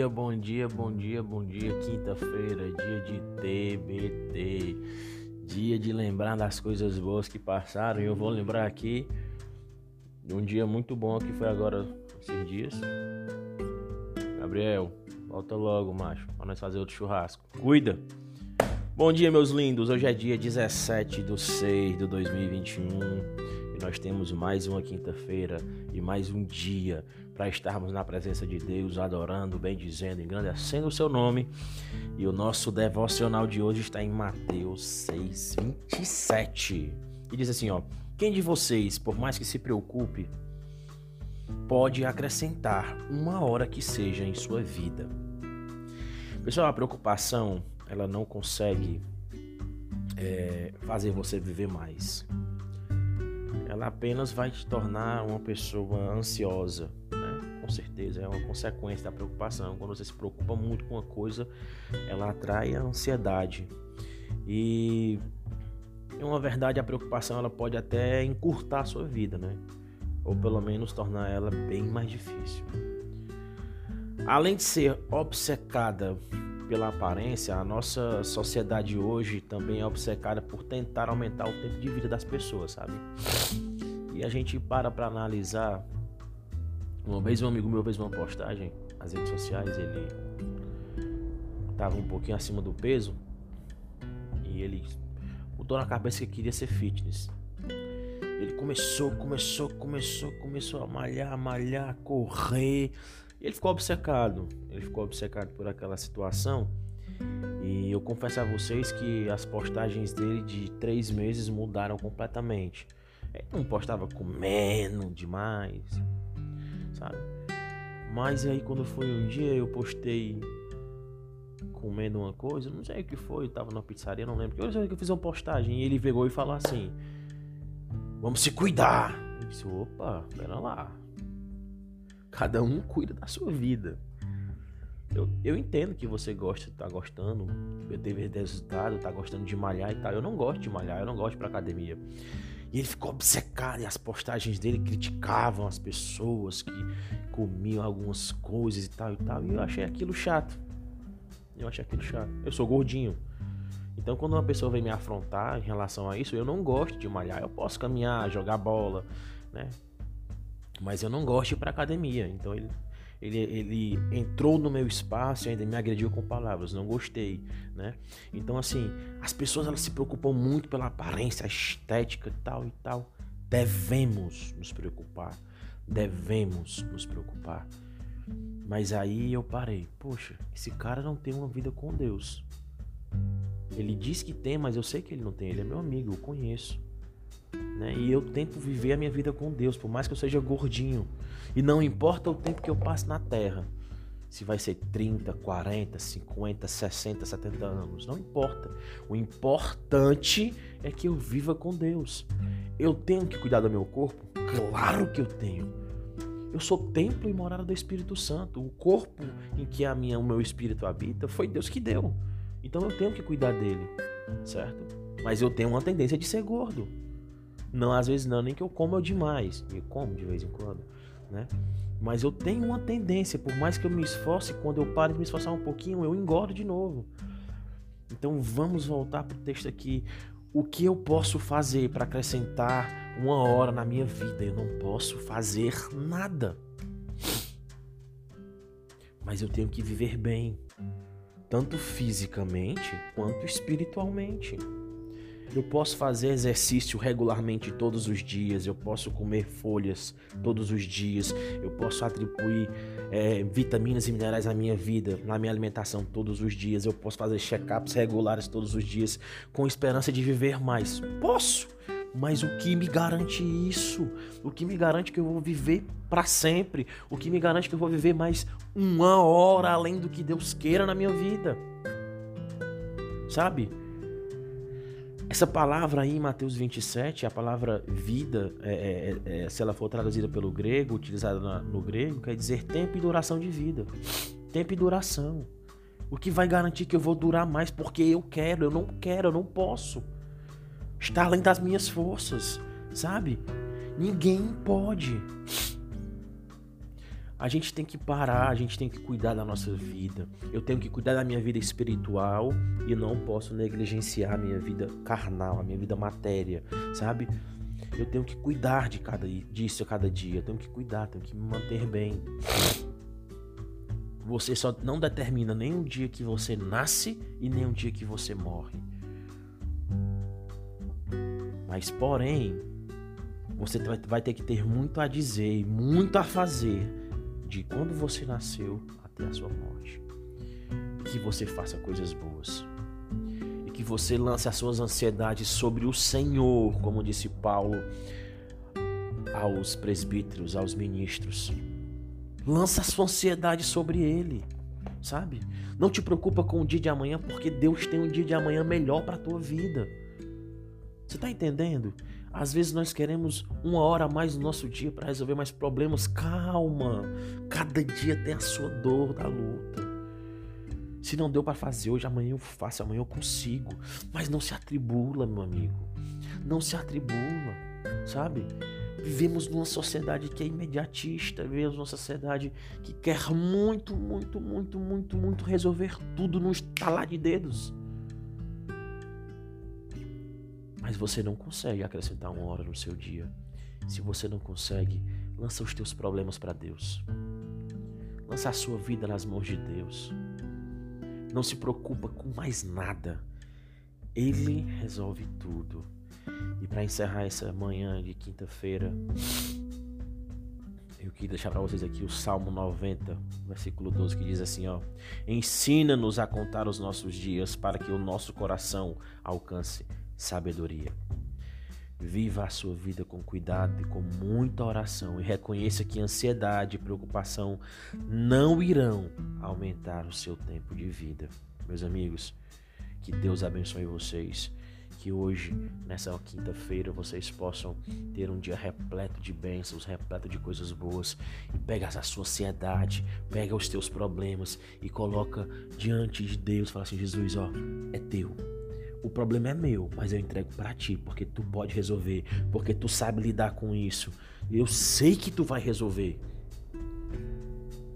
dia, bom dia, bom dia, bom dia. Quinta-feira, dia de TBT. Dia de lembrar das coisas boas que passaram. E eu vou lembrar aqui de um dia muito bom que foi agora, esses dias. Gabriel, volta logo, macho, pra nós fazer outro churrasco. Cuida! Bom dia, meus lindos. Hoje é dia 17 de 6 de 2021 nós temos mais uma quinta-feira e mais um dia para estarmos na presença de Deus, adorando, bendizendo, engrandecendo o seu nome. E o nosso devocional de hoje está em Mateus 6, 27. E diz assim: ó, quem de vocês, por mais que se preocupe, pode acrescentar uma hora que seja em sua vida? Pessoal, a preocupação ela não consegue é, fazer você viver mais ela apenas vai te tornar uma pessoa ansiosa, né? Com certeza, é uma consequência da preocupação. Quando você se preocupa muito com uma coisa, ela atrai a ansiedade. E é uma verdade, a preocupação ela pode até encurtar a sua vida, né? Ou pelo menos tornar ela bem mais difícil. Além de ser obcecada pela aparência, a nossa sociedade hoje também é obcecada por tentar aumentar o tempo de vida das pessoas, sabe? E a gente para para analisar. Uma vez um amigo meu fez uma postagem nas redes sociais, ele tava um pouquinho acima do peso e ele botou na cabeça que queria ser fitness. Ele começou, começou, começou, começou a malhar, malhar, correr ele ficou obcecado, ele ficou obcecado por aquela situação. E eu confesso a vocês que as postagens dele de três meses mudaram completamente. Ele não postava comendo demais, sabe? Mas aí quando foi um dia eu postei comendo uma coisa, não sei o que foi, tava na pizzaria, não lembro. Eu sei que eu fiz uma postagem e ele pegou e falou assim: Vamos se cuidar. Eu disse, opa, pera lá. Cada um cuida da sua vida. Eu, eu entendo que você gosta, tá gostando, teve resultado, tá gostando de malhar e tal. Eu não gosto de malhar, eu não gosto ir pra academia. E ele ficou obcecado e as postagens dele criticavam as pessoas que comiam algumas coisas e tal e tal. E eu achei aquilo chato. Eu achei aquilo chato. Eu sou gordinho. Então quando uma pessoa vem me afrontar em relação a isso, eu não gosto de malhar. Eu posso caminhar, jogar bola, né? Mas eu não gosto de ir academia. Então ele, ele, ele entrou no meu espaço e ainda me agrediu com palavras. Não gostei, né? Então, assim, as pessoas elas se preocupam muito pela aparência, estética e tal e tal. Devemos nos preocupar. Devemos nos preocupar. Mas aí eu parei. Poxa, esse cara não tem uma vida com Deus. Ele diz que tem, mas eu sei que ele não tem. Ele é meu amigo, eu conheço. Né? E eu tento viver a minha vida com Deus, por mais que eu seja gordinho. E não importa o tempo que eu passe na terra. Se vai ser 30, 40, 50, 60, 70 anos. Não importa. O importante é que eu viva com Deus. Eu tenho que cuidar do meu corpo? Claro que eu tenho. Eu sou templo e morada do Espírito Santo. O corpo em que a minha, o meu espírito habita foi Deus que deu. Então eu tenho que cuidar dele, certo? Mas eu tenho uma tendência de ser gordo. Não, às vezes não, nem que eu como demais. Eu como de vez em quando, né? Mas eu tenho uma tendência, por mais que eu me esforce, quando eu paro de me esforçar um pouquinho, eu engordo de novo. Então vamos voltar para o texto aqui. O que eu posso fazer para acrescentar uma hora na minha vida? Eu não posso fazer nada. Mas eu tenho que viver bem, tanto fisicamente quanto espiritualmente. Eu posso fazer exercício regularmente todos os dias, eu posso comer folhas todos os dias, eu posso atribuir é, vitaminas e minerais à minha vida, na minha alimentação todos os dias, eu posso fazer check-ups regulares todos os dias, com esperança de viver mais. Posso! Mas o que me garante isso? O que me garante que eu vou viver para sempre? O que me garante que eu vou viver mais uma hora além do que Deus queira na minha vida? Sabe? Essa palavra aí em Mateus 27, a palavra vida, é, é, é, se ela for traduzida pelo grego, utilizada na, no grego, quer dizer tempo e duração de vida. Tempo e duração. O que vai garantir que eu vou durar mais porque eu quero, eu não quero, eu não posso. Está além das minhas forças, sabe? Ninguém pode. A gente tem que parar, a gente tem que cuidar da nossa vida. Eu tenho que cuidar da minha vida espiritual e não posso negligenciar a minha vida carnal, a minha vida matéria, sabe? Eu tenho que cuidar de cada disso a cada dia, eu tenho que cuidar, tenho que me manter bem. Você só não determina nem o dia que você nasce e nem o dia que você morre. Mas porém, você vai ter que ter muito a dizer e muito a fazer de quando você nasceu até a sua morte. Que você faça coisas boas. E que você lance as suas ansiedades sobre o Senhor, como disse Paulo aos presbíteros, aos ministros. Lança a sua ansiedade sobre ele, sabe? Não te preocupa com o dia de amanhã, porque Deus tem um dia de amanhã melhor para a tua vida. Você está entendendo? Às vezes nós queremos uma hora a mais no nosso dia para resolver mais problemas. Calma. Cada dia tem a sua dor da luta. Se não deu para fazer hoje, amanhã eu faço, amanhã eu consigo. Mas não se atribula, meu amigo. Não se atribula, sabe? Vivemos numa sociedade que é imediatista, vivemos numa sociedade que quer muito, muito, muito, muito, muito resolver tudo no estalar de dedos. Mas você não consegue acrescentar uma hora no seu dia. Se você não consegue, lança os teus problemas para Deus. Lança a sua vida nas mãos de Deus. Não se preocupa com mais nada. Ele resolve tudo. E para encerrar essa manhã de quinta-feira, eu queria deixar para vocês aqui o Salmo 90, versículo 12, que diz assim, ó: Ensina-nos a contar os nossos dias para que o nosso coração alcance sabedoria. Viva a sua vida com cuidado e com muita oração e reconheça que ansiedade e preocupação não irão aumentar o seu tempo de vida. Meus amigos, que Deus abençoe vocês. Que hoje, nessa quinta-feira, vocês possam ter um dia repleto de bênçãos, repleto de coisas boas. E pega a sua ansiedade, pega os teus problemas e coloca diante de Deus. Fala assim: Jesus, ó, é teu o problema é meu, mas eu entrego para ti, porque tu pode resolver, porque tu sabe lidar com isso. Eu sei que tu vai resolver.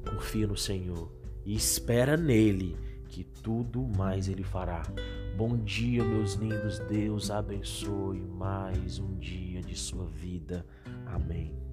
Confia no Senhor e espera nele, que tudo mais ele fará. Bom dia, meus lindos. Deus abençoe mais um dia de sua vida. Amém.